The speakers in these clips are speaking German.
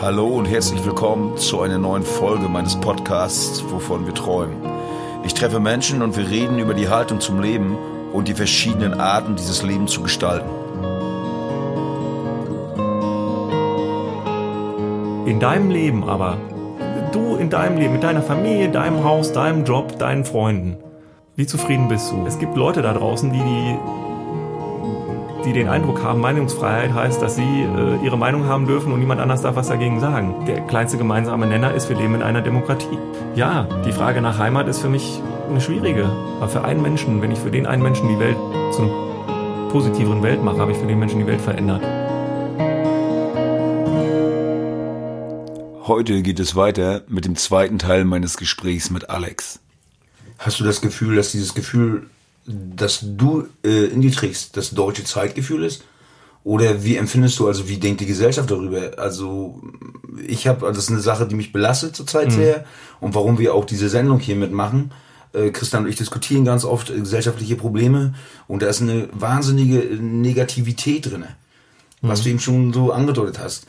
Hallo und herzlich willkommen zu einer neuen Folge meines Podcasts Wovon wir träumen. Ich treffe Menschen und wir reden über die Haltung zum Leben und die verschiedenen Arten, dieses Leben zu gestalten. In deinem Leben aber, du in deinem Leben, mit deiner Familie, deinem Haus, deinem Job, deinen Freunden, wie zufrieden bist du? Es gibt Leute da draußen, die die die den Eindruck haben, Meinungsfreiheit heißt, dass sie äh, ihre Meinung haben dürfen und niemand anders darf was dagegen sagen. Der kleinste gemeinsame Nenner ist, wir leben in einer Demokratie. Ja, die Frage nach Heimat ist für mich eine schwierige. Aber für einen Menschen, wenn ich für den einen Menschen die Welt zu einer positiveren Welt mache, habe ich für den Menschen die Welt verändert. Heute geht es weiter mit dem zweiten Teil meines Gesprächs mit Alex. Hast du das Gefühl, dass dieses Gefühl das du äh, in dir trägst, das deutsche Zeitgefühl ist? Oder wie empfindest du, also wie denkt die Gesellschaft darüber? Also ich habe, also das ist eine Sache, die mich belastet zurzeit mhm. sehr und warum wir auch diese Sendung hier mitmachen. Äh, Christian und ich diskutieren ganz oft äh, gesellschaftliche Probleme und da ist eine wahnsinnige Negativität drin, was mhm. du eben schon so angedeutet hast.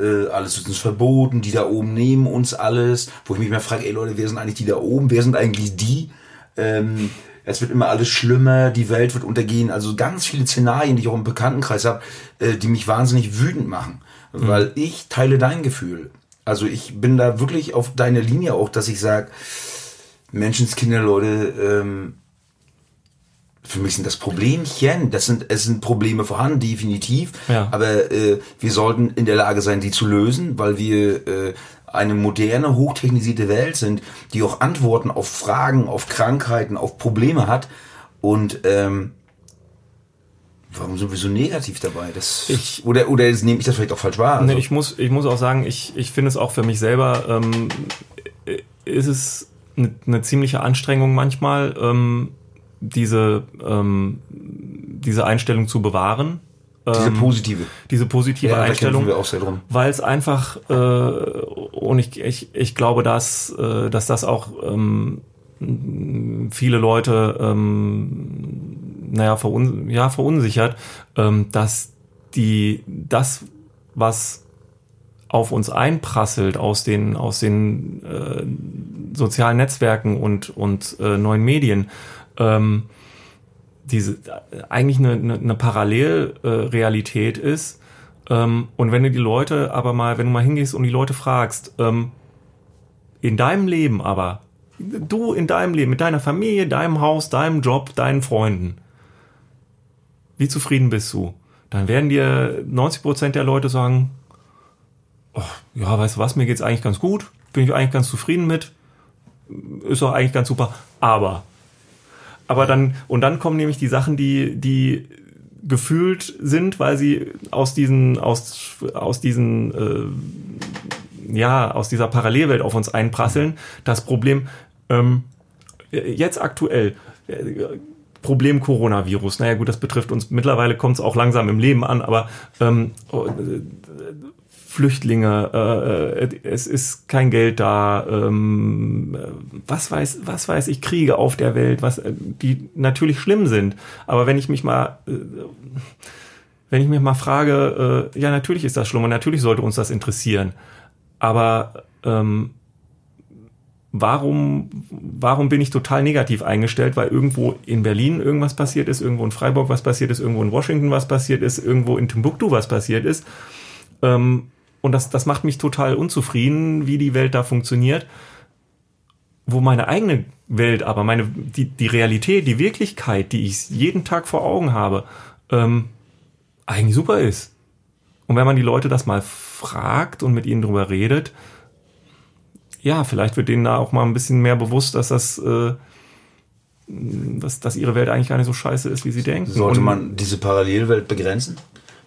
Äh, alles ist uns verboten, die da oben nehmen uns alles, wo ich mich mal frage, ey Leute, wer sind eigentlich die da oben, wer sind eigentlich die? Ähm, es wird immer alles schlimmer, die Welt wird untergehen. Also ganz viele Szenarien, die ich auch im Bekanntenkreis habe, äh, die mich wahnsinnig wütend machen. Mhm. Weil ich teile dein Gefühl. Also ich bin da wirklich auf deine Linie auch, dass ich sage, Menschenskinder, Leute, ähm, für mich sind das Problemchen. Das sind, es sind Probleme vorhanden, definitiv. Ja. Aber äh, wir sollten in der Lage sein, die zu lösen, weil wir äh, eine moderne, hochtechnisierte Welt sind, die auch Antworten auf Fragen, auf Krankheiten, auf Probleme hat. Und ähm, warum sind wir so negativ dabei? Das, ich, oder oder nehme ich das vielleicht auch falsch wahr? Also. Nee, ich, muss, ich muss auch sagen, ich, ich finde es auch für mich selber, ähm, ist es eine, eine ziemliche Anstrengung manchmal, ähm, diese, ähm, diese Einstellung zu bewahren diese ähm, positive. Diese positive ja, Einstellung. Weil es einfach, äh, und ich, ich, ich glaube, dass, äh, dass das auch ähm, viele Leute ähm, naja, verun ja, verunsichert, ähm, dass die das, was auf uns einprasselt aus den, aus den äh, sozialen Netzwerken und, und äh, neuen Medien, ähm, diese eigentlich eine, eine, eine Parallelrealität ist. Ähm, und wenn du die Leute aber mal, wenn du mal hingehst und die Leute fragst, ähm, in deinem Leben aber, du in deinem Leben, mit deiner Familie, deinem Haus, deinem Job, deinen Freunden, wie zufrieden bist du? Dann werden dir 90 Prozent der Leute sagen, oh, ja, weißt du was, mir geht's eigentlich ganz gut, bin ich eigentlich ganz zufrieden mit, ist doch eigentlich ganz super, aber aber dann, und dann kommen nämlich die Sachen, die, die gefühlt sind, weil sie aus diesen, aus, aus diesen, äh, ja, aus dieser Parallelwelt auf uns einprasseln. Das Problem, ähm, jetzt aktuell, äh, Problem Coronavirus. Naja gut, das betrifft uns. Mittlerweile kommt es auch langsam im Leben an, aber ähm, Flüchtlinge, äh, äh, es ist kein Geld da, ähm, was weiß, was weiß ich, Kriege auf der Welt, was, äh, die natürlich schlimm sind. Aber wenn ich mich mal, äh, wenn ich mich mal frage, äh, ja, natürlich ist das schlimm und natürlich sollte uns das interessieren. Aber ähm, warum, warum bin ich total negativ eingestellt, weil irgendwo in Berlin irgendwas passiert ist, irgendwo in Freiburg was passiert ist, irgendwo in Washington was passiert ist, irgendwo in Timbuktu was passiert ist. Ähm, und das, das macht mich total unzufrieden, wie die Welt da funktioniert. Wo meine eigene Welt, aber meine, die, die Realität, die Wirklichkeit, die ich jeden Tag vor Augen habe, ähm, eigentlich super ist. Und wenn man die Leute das mal fragt und mit ihnen drüber redet, ja, vielleicht wird denen da auch mal ein bisschen mehr bewusst, dass das, äh, dass, dass ihre Welt eigentlich gar nicht so scheiße ist, wie sie denken. Sollte man diese Parallelwelt begrenzen?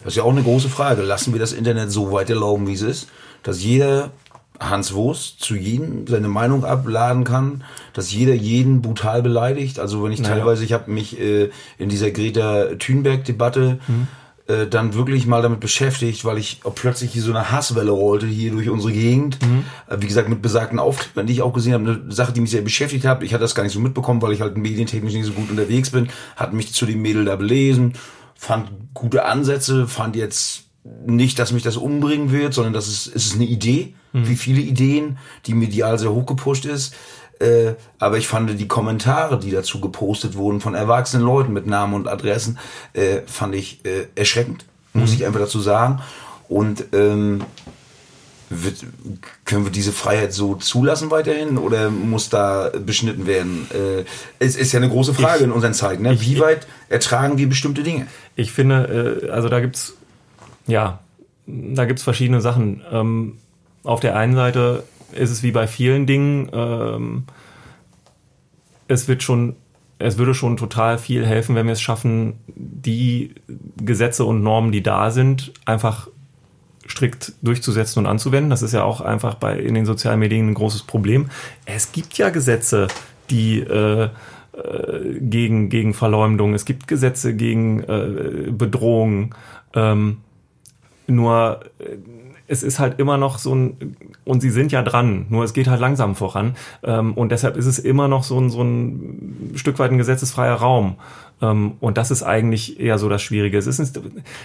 Das ist ja auch eine große Frage. Lassen wir das Internet so weit erlauben, wie es ist, dass jeder Hans Wurst zu jedem seine Meinung abladen kann, dass jeder jeden brutal beleidigt. Also wenn ich naja. teilweise, ich habe mich äh, in dieser Greta Thunberg-Debatte mhm. äh, dann wirklich mal damit beschäftigt, weil ich plötzlich hier so eine Hasswelle rollte hier durch unsere Gegend. Mhm. Äh, wie gesagt, mit besagten Auftritten, die ich auch gesehen habe, eine Sache, die mich sehr beschäftigt hat. Ich hatte das gar nicht so mitbekommen, weil ich halt medientechnisch nicht so gut unterwegs bin, hat mich zu dem Mädel da belesen fand gute Ansätze, fand jetzt nicht, dass mich das umbringen wird, sondern das ist, es ist eine Idee, mhm. wie viele Ideen, die medial sehr hochgepusht ist. Äh, aber ich fand die Kommentare, die dazu gepostet wurden von erwachsenen Leuten mit Namen und Adressen, äh, fand ich äh, erschreckend, mhm. muss ich einfach dazu sagen. Und ähm, wird, können wir diese Freiheit so zulassen weiterhin oder muss da beschnitten werden? Äh, es ist ja eine große Frage ich, in unseren Zeiten. Ne? Wie weit ertragen wir bestimmte Dinge? Ich finde, äh, also da gibt's ja, da gibt's verschiedene Sachen. Ähm, auf der einen Seite ist es wie bei vielen Dingen, ähm, es wird schon, es würde schon total viel helfen, wenn wir es schaffen, die Gesetze und Normen, die da sind, einfach strikt durchzusetzen und anzuwenden. Das ist ja auch einfach bei in den sozialen Medien ein großes Problem. Es gibt ja Gesetze, die äh, äh gegen, gegen Verleumdung, es gibt Gesetze gegen äh, Bedrohung. Ähm, nur äh, es ist halt immer noch so ein, und sie sind ja dran, nur es geht halt langsam voran. Ähm, und deshalb ist es immer noch so ein, so ein Stück weit ein gesetzesfreier Raum. Ähm, und das ist eigentlich eher so das Schwierige. Es ist,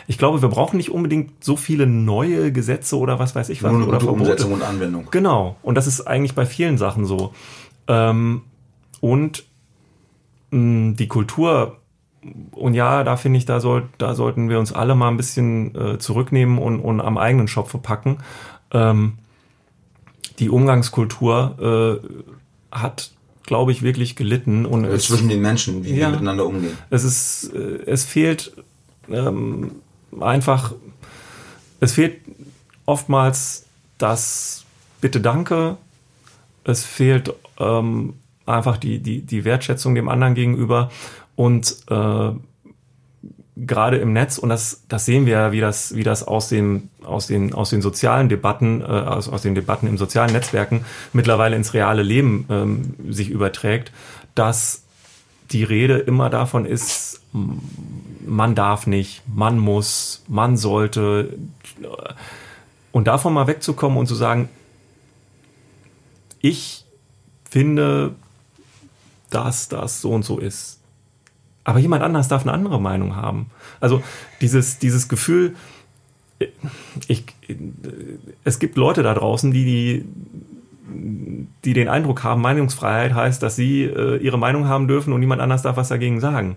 ich glaube, wir brauchen nicht unbedingt so viele neue Gesetze oder was weiß ich was. Nur oder Verbote. Umsetzung und Anwendung. Genau. Und das ist eigentlich bei vielen Sachen so. Ähm, und mh, die Kultur und ja, da finde ich, da, soll, da sollten wir uns alle mal ein bisschen äh, zurücknehmen und, und am eigenen Schopfe packen. Ähm, die Umgangskultur äh, hat, glaube ich, wirklich gelitten. Und es, zwischen den Menschen, wie ja, wir miteinander umgehen. Es ist, äh, es fehlt ähm, einfach, es fehlt oftmals das Bitte Danke. Es fehlt ähm, einfach die, die, die Wertschätzung dem anderen gegenüber. Und äh, gerade im Netz, und das, das sehen wir ja, wie das, wie das aus, den, aus, den, aus den sozialen Debatten, äh, aus, aus den Debatten im sozialen Netzwerken mittlerweile ins reale Leben ähm, sich überträgt, dass die Rede immer davon ist, man darf nicht, man muss, man sollte. Und davon mal wegzukommen und zu sagen, ich finde, dass das so und so ist aber jemand anders darf eine andere Meinung haben. Also dieses, dieses Gefühl, ich, es gibt Leute da draußen, die, die, die den Eindruck haben, Meinungsfreiheit heißt, dass sie äh, ihre Meinung haben dürfen und niemand anders darf was dagegen sagen.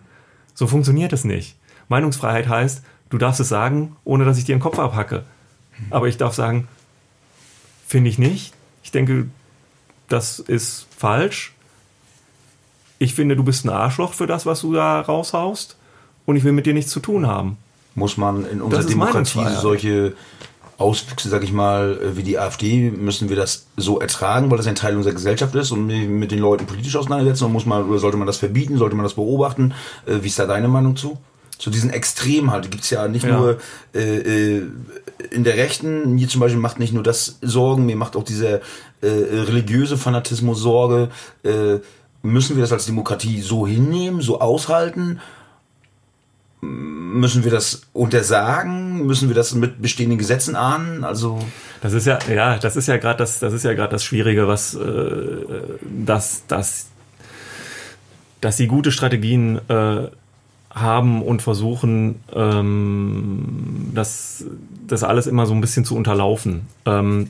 So funktioniert es nicht. Meinungsfreiheit heißt, du darfst es sagen, ohne dass ich dir den Kopf abhacke. Aber ich darf sagen, finde ich nicht. Ich denke, das ist falsch ich finde, du bist ein Arschloch für das, was du da raushaust und ich will mit dir nichts zu tun haben. Muss man in unserer Demokratie solche Auswüchse, sag ich mal, äh, wie die AfD, müssen wir das so ertragen, weil das ein Teil unserer Gesellschaft ist und mit den Leuten politisch auseinandersetzen? Und muss man, oder sollte man das verbieten? Sollte man das beobachten? Äh, wie ist da deine Meinung zu? Zu diesen Extremen halt. Gibt es ja nicht ja. nur äh, äh, in der Rechten, mir zum Beispiel macht nicht nur das Sorgen, mir macht auch dieser äh, religiöse Fanatismus Sorge. Äh, Müssen wir das als Demokratie so hinnehmen, so aushalten? Müssen wir das untersagen? Müssen wir das mit bestehenden Gesetzen ahnen? Also das ist ja ja das ist ja gerade das das ist ja gerade das Schwierige, was äh, dass dass dass sie gute Strategien äh, haben und versuchen, ähm, das, das alles immer so ein bisschen zu unterlaufen. Ähm,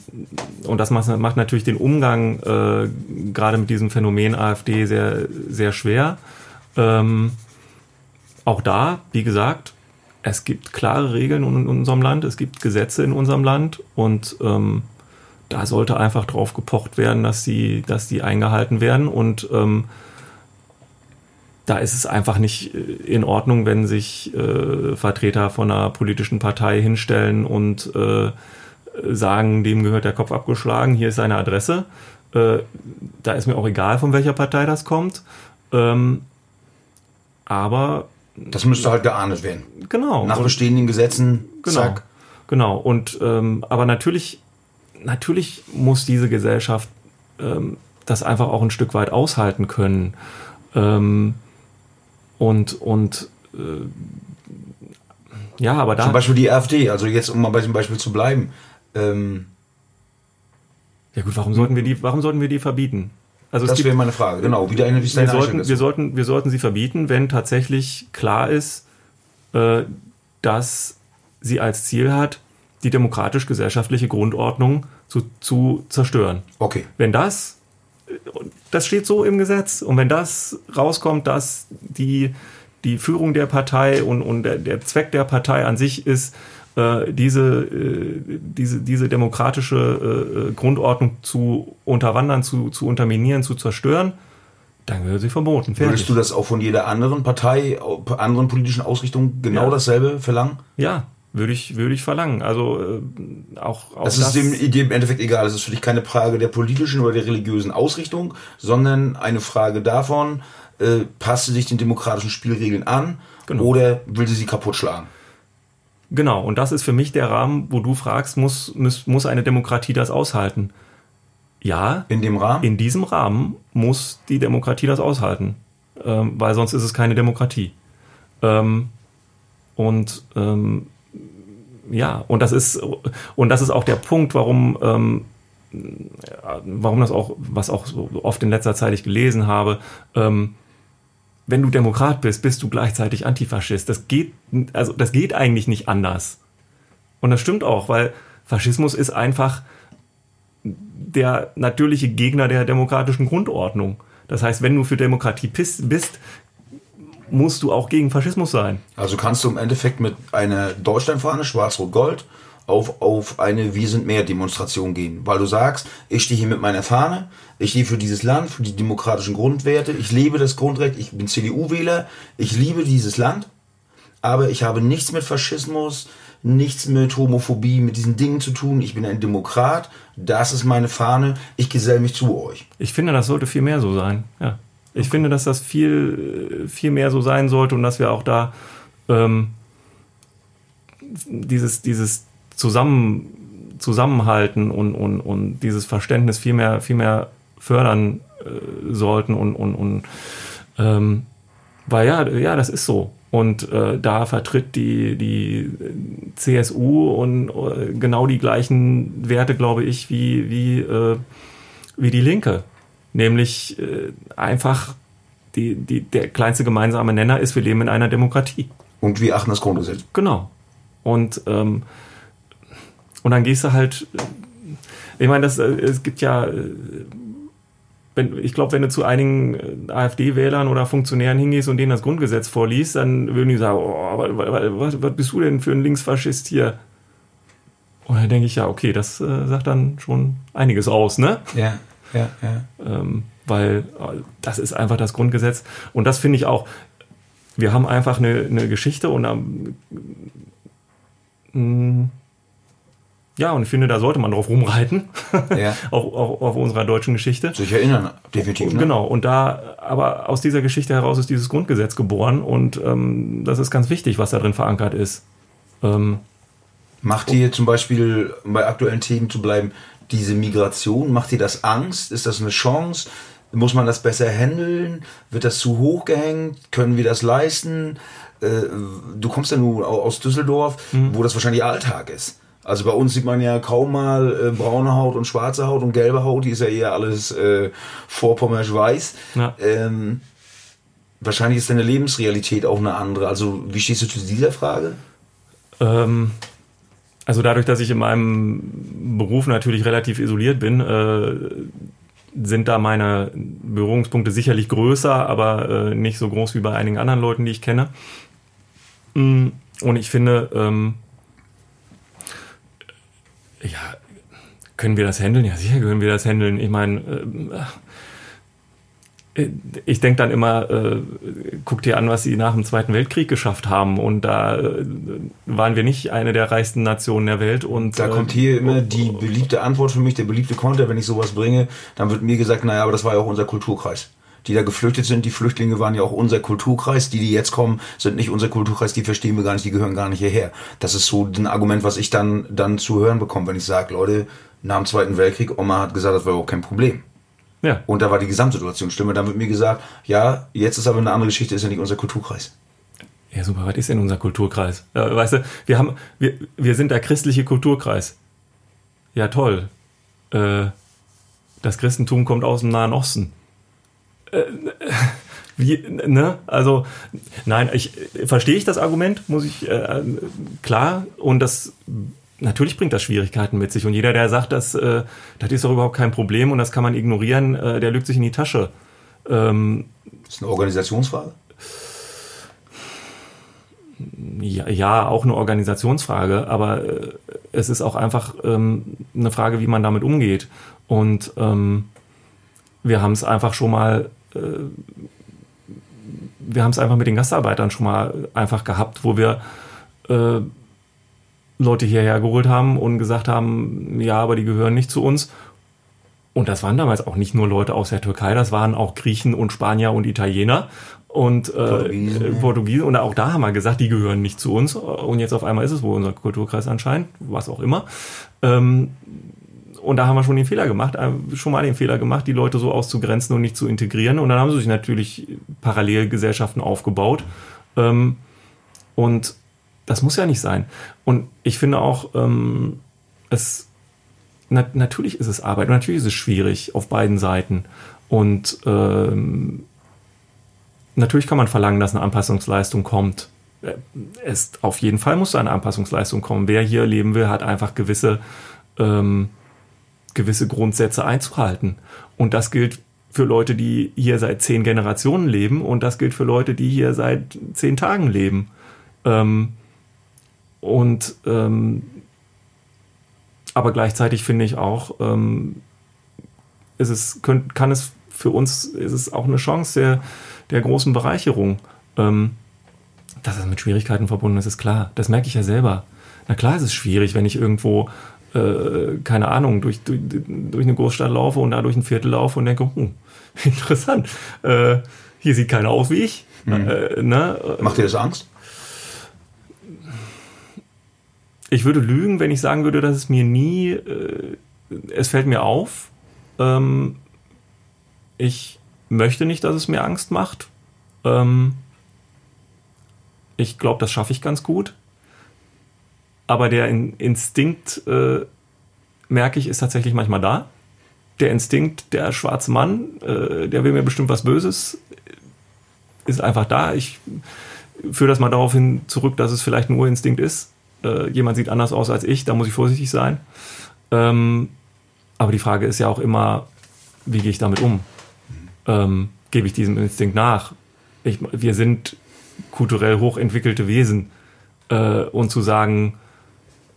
und das macht, macht natürlich den Umgang äh, gerade mit diesem Phänomen AfD sehr, sehr schwer. Ähm, auch da, wie gesagt, es gibt klare Regeln in unserem Land, es gibt Gesetze in unserem Land und ähm, da sollte einfach drauf gepocht werden, dass die, dass die eingehalten werden und ähm, da ist es einfach nicht äh, in Ordnung, wenn sich äh, Vertreter von einer politischen Partei hinstellen und äh, sagen, dem gehört der Kopf abgeschlagen, hier ist seine Adresse. Äh, da ist mir auch egal, von welcher Partei das kommt. Ähm, aber. Das müsste halt geahndet werden. Genau. Nach bestehenden Gesetzen. Genau. Zack. Genau. Und ähm, aber natürlich, natürlich muss diese Gesellschaft ähm, das einfach auch ein Stück weit aushalten können. Ähm, und, und äh, ja, aber da. Zum Beispiel die AfD, also jetzt, um mal bei diesem Beispiel zu bleiben. Ähm, ja gut, warum sollten wir die, warum sollten wir die verbieten? Also das wäre meine Frage, genau. Wie deine, wie wir, sollten, wir, sollten, wir sollten sie verbieten, wenn tatsächlich klar ist, äh, dass sie als Ziel hat, die demokratisch-gesellschaftliche Grundordnung zu, zu zerstören. Okay. Wenn das, das steht so im Gesetz, und wenn das rauskommt, dass die, die Führung der Partei und, und der, der Zweck der Partei an sich ist, äh, diese, äh, diese, diese demokratische äh, Grundordnung zu unterwandern, zu, zu unterminieren, zu zerstören, dann würde sie verboten. Fertig. Würdest du das auch von jeder anderen Partei, anderen politischen Ausrichtung genau ja. dasselbe verlangen? Ja, würde ich, würde ich verlangen. Also äh, auch, auch das, das ist dem, dem im Endeffekt egal. Es ist für dich keine Frage der politischen oder der religiösen Ausrichtung, sondern eine Frage davon, äh, passt sie sich den demokratischen Spielregeln an genau. oder will sie sie kaputt schlagen? Genau, und das ist für mich der Rahmen, wo du fragst, muss, muss, muss eine Demokratie das aushalten? Ja. In dem Rahmen? In diesem Rahmen muss die Demokratie das aushalten, ähm, weil sonst ist es keine Demokratie. Ähm, und ähm, ja, und das ist und das ist auch der Punkt, warum ähm, warum das auch, was auch so oft in letzter Zeit ich gelesen habe, ähm, wenn du Demokrat bist, bist du gleichzeitig Antifaschist. Das geht, also das geht eigentlich nicht anders. Und das stimmt auch, weil Faschismus ist einfach der natürliche Gegner der demokratischen Grundordnung. Das heißt, wenn du für Demokratie bist, musst du auch gegen Faschismus sein. Also kannst du im Endeffekt mit einer Deutschlandfahne, schwarz-rot-gold, auf, auf eine Wir sind mehr Demonstration gehen, weil du sagst, ich stehe hier mit meiner Fahne, ich stehe für dieses Land, für die demokratischen Grundwerte, ich lebe das Grundrecht, ich bin CDU-Wähler, ich liebe dieses Land, aber ich habe nichts mit Faschismus, nichts mit Homophobie, mit diesen Dingen zu tun. Ich bin ein Demokrat, das ist meine Fahne, ich geselle mich zu euch. Ich finde, das sollte viel mehr so sein. Ja. Ich okay. finde, dass das viel, viel mehr so sein sollte und dass wir auch da ähm, dieses, dieses zusammen, zusammenhalten und, und, und dieses Verständnis viel mehr, viel mehr fördern äh, sollten und, und, und ähm, weil ja, ja, das ist so. Und äh, da vertritt die, die CSU und äh, genau die gleichen Werte, glaube ich, wie, wie, äh, wie die Linke. Nämlich äh, einfach die, die, der kleinste gemeinsame Nenner ist, wir leben in einer Demokratie. Und wir achten das Grundgesetz. Genau. Und ähm, und dann gehst du halt, ich meine, das, äh, es gibt ja, äh, wenn, ich glaube, wenn du zu einigen äh, AfD-Wählern oder Funktionären hingehst und denen das Grundgesetz vorliest, dann würden die sagen, oh, was, was bist du denn für ein Linksfaschist hier? Und dann denke ich, ja, okay, das äh, sagt dann schon einiges aus, ne? Ja, ja, ja. Ähm, weil das ist einfach das Grundgesetz. Und das finde ich auch, wir haben einfach eine, eine Geschichte und ähm, ja, und ich finde, da sollte man drauf rumreiten. Ja. auf, auf, auf unserer deutschen Geschichte. Sich erinnern, definitiv. Ne? Genau. Und da, aber aus dieser Geschichte heraus ist dieses Grundgesetz geboren und ähm, das ist ganz wichtig, was da drin verankert ist. Ähm, macht dir zum Beispiel, bei aktuellen Themen zu bleiben, diese Migration, macht dir das Angst? Ist das eine Chance? Muss man das besser handeln? Wird das zu hoch gehängt? Können wir das leisten? Äh, du kommst ja nun aus Düsseldorf, mhm. wo das wahrscheinlich Alltag ist. Also bei uns sieht man ja kaum mal äh, braune Haut und schwarze Haut und gelbe Haut, die ist ja eher alles äh, vorpommerisch weiß. Ja. Ähm, wahrscheinlich ist deine Lebensrealität auch eine andere. Also wie stehst du zu dieser Frage? Ähm, also dadurch, dass ich in meinem Beruf natürlich relativ isoliert bin, äh, sind da meine Berührungspunkte sicherlich größer, aber äh, nicht so groß wie bei einigen anderen Leuten, die ich kenne. Mm, und ich finde, ähm, ja, können wir das handeln? Ja, sicher können wir das handeln. Ich meine, äh, ich denke dann immer, äh, guck dir an, was sie nach dem Zweiten Weltkrieg geschafft haben. Und da äh, waren wir nicht eine der reichsten Nationen der Welt. Und da kommt hier immer die beliebte Antwort für mich, der beliebte Konter, wenn ich sowas bringe, dann wird mir gesagt, naja, aber das war ja auch unser Kulturkreis die da geflüchtet sind. Die Flüchtlinge waren ja auch unser Kulturkreis. Die, die jetzt kommen, sind nicht unser Kulturkreis. Die verstehen wir gar nicht. Die gehören gar nicht hierher. Das ist so ein Argument, was ich dann, dann zu hören bekomme, wenn ich sage, Leute, nach dem Zweiten Weltkrieg, Oma hat gesagt, das war überhaupt kein Problem. Ja. Und da war die Gesamtsituation stimme. Dann wird mir gesagt, ja, jetzt ist aber eine andere Geschichte, ist ja nicht unser Kulturkreis. Ja, super, was ist denn unser Kulturkreis? Ja, weißt du, wir haben, wir, wir sind der christliche Kulturkreis. Ja, toll. Äh, das Christentum kommt aus dem Nahen Osten. Äh, Wie, ne? Also, nein, ich verstehe ich das Argument, muss ich, äh, klar, und das natürlich bringt das Schwierigkeiten mit sich. Und jeder, der sagt, dass, äh, das ist doch überhaupt kein Problem und das kann man ignorieren, äh, der lügt sich in die Tasche. Ähm, das ist eine Organisationsfrage? Ja, ja, auch eine Organisationsfrage, aber äh, es ist auch einfach ähm, eine Frage, wie man damit umgeht. Und ähm, wir haben es einfach schon mal, äh, wir haben es einfach mit den Gastarbeitern schon mal einfach gehabt, wo wir äh, Leute hierher geholt haben und gesagt haben, ja, aber die gehören nicht zu uns. Und das waren damals auch nicht nur Leute aus der Türkei, das waren auch Griechen und Spanier und Italiener und äh, Portugiesen. Portugiesen. Und auch da haben wir gesagt, die gehören nicht zu uns. Und jetzt auf einmal ist es wohl unser Kulturkreis anscheinend, was auch immer. Ähm, und da haben wir schon den Fehler gemacht, äh, schon mal den Fehler gemacht, die Leute so auszugrenzen und nicht zu integrieren. Und dann haben sie sich natürlich Parallelgesellschaften aufgebaut. Ähm, und das muss ja nicht sein. Und ich finde auch, ähm, es na, natürlich ist es Arbeit, natürlich ist es schwierig auf beiden Seiten. Und ähm, natürlich kann man verlangen, dass eine Anpassungsleistung kommt. Äh, es, auf jeden Fall muss da eine Anpassungsleistung kommen. Wer hier leben will, hat einfach gewisse, ähm, gewisse Grundsätze einzuhalten. Und das gilt für Leute, die hier seit zehn Generationen leben und das gilt für Leute, die hier seit zehn Tagen leben. Ähm, und ähm, aber gleichzeitig finde ich auch, ähm, ist es, könnt, kann es für uns, ist es auch eine Chance der, der großen Bereicherung. Ähm, dass es mit Schwierigkeiten verbunden ist, ist klar. Das merke ich ja selber. Na klar ist es schwierig, wenn ich irgendwo, äh, keine Ahnung, durch, durch, durch eine Großstadt laufe und da durch ein Viertel laufe und denke, hm, interessant, äh, hier sieht keiner aus wie ich. Mhm. Äh, ne? Macht dir das Angst? Ich würde lügen, wenn ich sagen würde, dass es mir nie, äh, es fällt mir auf. Ähm, ich möchte nicht, dass es mir Angst macht. Ähm, ich glaube, das schaffe ich ganz gut. Aber der In Instinkt, äh, merke ich, ist tatsächlich manchmal da. Der Instinkt, der schwarze Mann, äh, der will mir bestimmt was Böses, ist einfach da. Ich führe das mal darauf hin zurück, dass es vielleicht ein Urinstinkt ist äh, jemand sieht anders aus als ich, da muss ich vorsichtig sein. Ähm, aber die Frage ist ja auch immer, wie gehe ich damit um? Ähm, gebe ich diesem Instinkt nach? Ich, wir sind kulturell hochentwickelte Wesen äh, und zu sagen,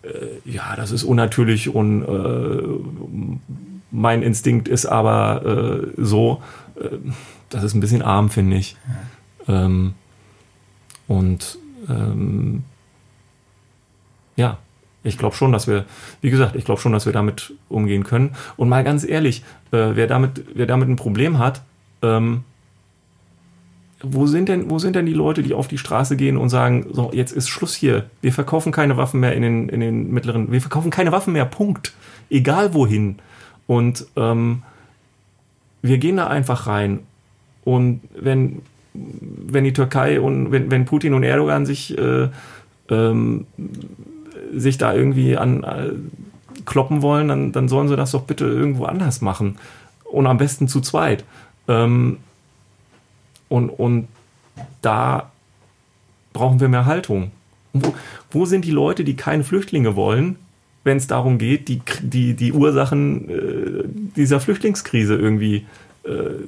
äh, ja, das ist unnatürlich und äh, mein Instinkt ist aber äh, so, äh, das ist ein bisschen arm, finde ich. Ähm, und ähm, ja, ich glaube schon, dass wir, wie gesagt, ich glaube schon, dass wir damit umgehen können. Und mal ganz ehrlich, äh, wer, damit, wer damit ein Problem hat, ähm, wo sind denn, wo sind denn die Leute, die auf die Straße gehen und sagen, so, jetzt ist Schluss hier. Wir verkaufen keine Waffen mehr in den, in den mittleren, wir verkaufen keine Waffen mehr, Punkt. Egal wohin. Und ähm, wir gehen da einfach rein. Und wenn, wenn die Türkei und wenn, wenn Putin und Erdogan sich äh, ähm, sich da irgendwie an äh, kloppen wollen, dann, dann sollen sie das doch bitte irgendwo anders machen. Und am besten zu zweit. Ähm, und, und da brauchen wir mehr Haltung. Wo, wo, sind die Leute, die keine Flüchtlinge wollen, wenn es darum geht, die, die, die Ursachen äh, dieser Flüchtlingskrise irgendwie äh,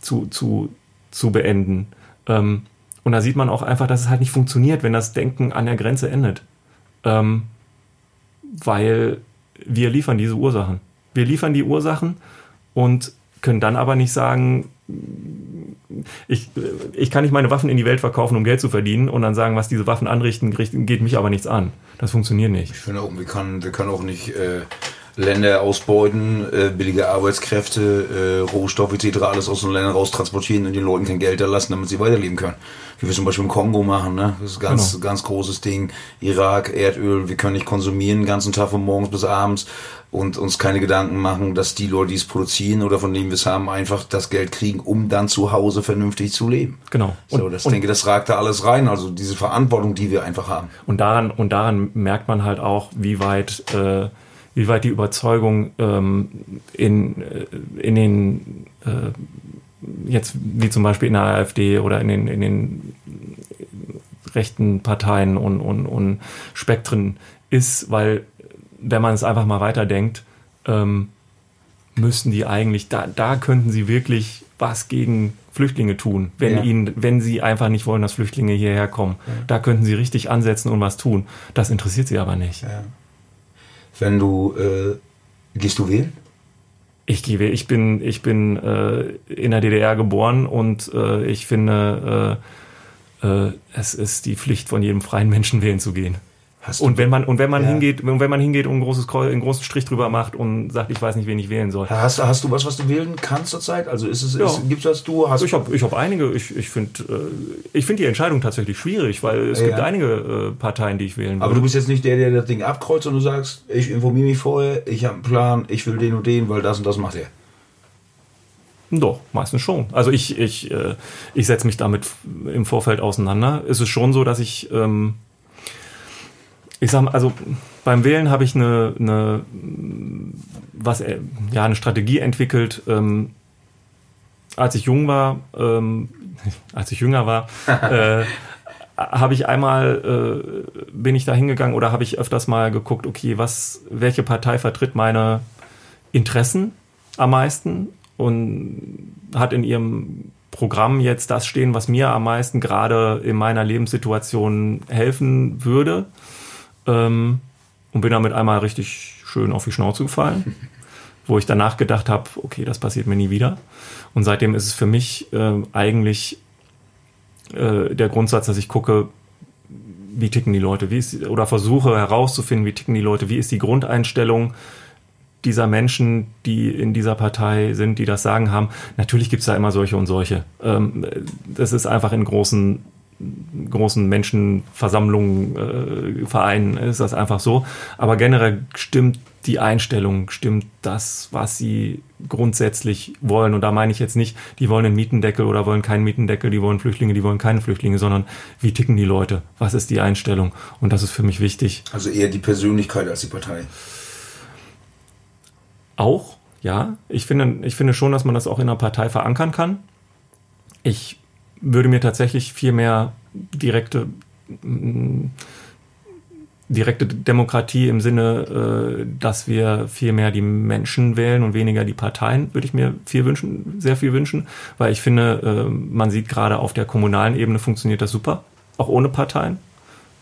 zu, zu, zu beenden? Ähm, und da sieht man auch einfach, dass es halt nicht funktioniert, wenn das Denken an der Grenze endet ähm, weil wir liefern diese Ursachen. Wir liefern die Ursachen und können dann aber nicht sagen, ich, ich kann nicht meine Waffen in die Welt verkaufen, um Geld zu verdienen und dann sagen, was diese Waffen anrichten, geht mich aber nichts an. Das funktioniert nicht. Ich finde auch, wir können, wir können auch nicht äh, Länder ausbeuten, äh, billige Arbeitskräfte, äh, Rohstoffe etc. alles aus den Ländern raus transportieren und den Leuten kein Geld erlassen, damit sie weiterleben können. Wie wir zum Beispiel im Kongo machen, ne? Das ist ein ganz, genau. ganz großes Ding. Irak, Erdöl, wir können nicht konsumieren den ganzen Tag von morgens bis abends und uns keine Gedanken machen, dass die Leute, die es produzieren oder von denen wir es haben, einfach das Geld kriegen, um dann zu Hause vernünftig zu leben. Genau. Und, so, das und, denke, das ragt da alles rein. Also diese Verantwortung, die wir einfach haben. Und daran, und daran merkt man halt auch, wie weit äh, wie weit die Überzeugung ähm, in, äh, in den äh, jetzt wie zum Beispiel in der AfD oder in den, in den rechten Parteien und, und, und Spektren ist, weil wenn man es einfach mal weiterdenkt, ähm, müssten die eigentlich, da, da könnten sie wirklich was gegen Flüchtlinge tun, wenn ja. ihnen, wenn sie einfach nicht wollen, dass Flüchtlinge hierher kommen. Ja. Da könnten sie richtig ansetzen und was tun. Das interessiert sie aber nicht. Ja. Wenn du äh, gehst du wählen? Ich gehe wählen. Ich bin, ich bin äh, in der DDR geboren und äh, ich finde, äh, äh, es ist die Pflicht von jedem freien Menschen wählen zu gehen. Hast und wenn man und wenn man ja. hingeht, wenn man hingeht und einen, großes, einen großen Strich drüber macht und sagt, ich weiß nicht, wen ich wählen soll. Hast, hast du was, was du wählen kannst zurzeit? Also ist es, ja. ist, gibt's was du hast? Ich habe ich hab einige. Ich, ich finde äh, ich finde die Entscheidung tatsächlich schwierig, weil es ja. gibt einige äh, Parteien, die ich wählen will. Aber du bist jetzt nicht der, der das Ding abkreuzt und du sagst, ich informiere mich vorher, ich habe einen Plan, ich will den und den, weil das und das macht er. Doch, meistens schon. Also ich, ich, äh, ich setze mich damit im Vorfeld auseinander. Es ist schon so, dass ich ähm, ich sag mal, also beim Wählen habe ich eine, eine, was, äh, ja, eine Strategie entwickelt. Ähm, als ich jung war, ähm, als ich jünger war, äh, habe ich einmal, äh, bin ich da hingegangen oder habe ich öfters mal geguckt, okay, was, welche Partei vertritt meine Interessen am meisten und hat in ihrem Programm jetzt das stehen, was mir am meisten gerade in meiner Lebenssituation helfen würde ähm, und bin damit einmal richtig schön auf die Schnauze gefallen, wo ich danach gedacht habe, okay, das passiert mir nie wieder. Und seitdem ist es für mich äh, eigentlich äh, der Grundsatz, dass ich gucke, wie ticken die Leute, wie ist, oder versuche herauszufinden, wie ticken die Leute, wie ist die Grundeinstellung dieser Menschen, die in dieser Partei sind, die das Sagen haben. Natürlich gibt es da immer solche und solche. Ähm, das ist einfach in großen großen Menschenversammlungen, äh, Vereinen ist das einfach so. Aber generell stimmt die Einstellung, stimmt das, was sie grundsätzlich wollen. Und da meine ich jetzt nicht, die wollen einen Mietendeckel oder wollen keinen Mietendeckel, die wollen Flüchtlinge, die wollen keine Flüchtlinge, sondern wie ticken die Leute? Was ist die Einstellung? Und das ist für mich wichtig. Also eher die Persönlichkeit als die Partei. Auch, ja. Ich finde, ich finde schon, dass man das auch in einer Partei verankern kann. Ich würde mir tatsächlich viel mehr direkte direkte Demokratie im Sinne, äh, dass wir viel mehr die Menschen wählen und weniger die Parteien, würde ich mir viel wünschen, sehr viel wünschen, weil ich finde, äh, man sieht gerade auf der kommunalen Ebene funktioniert das super, auch ohne Parteien.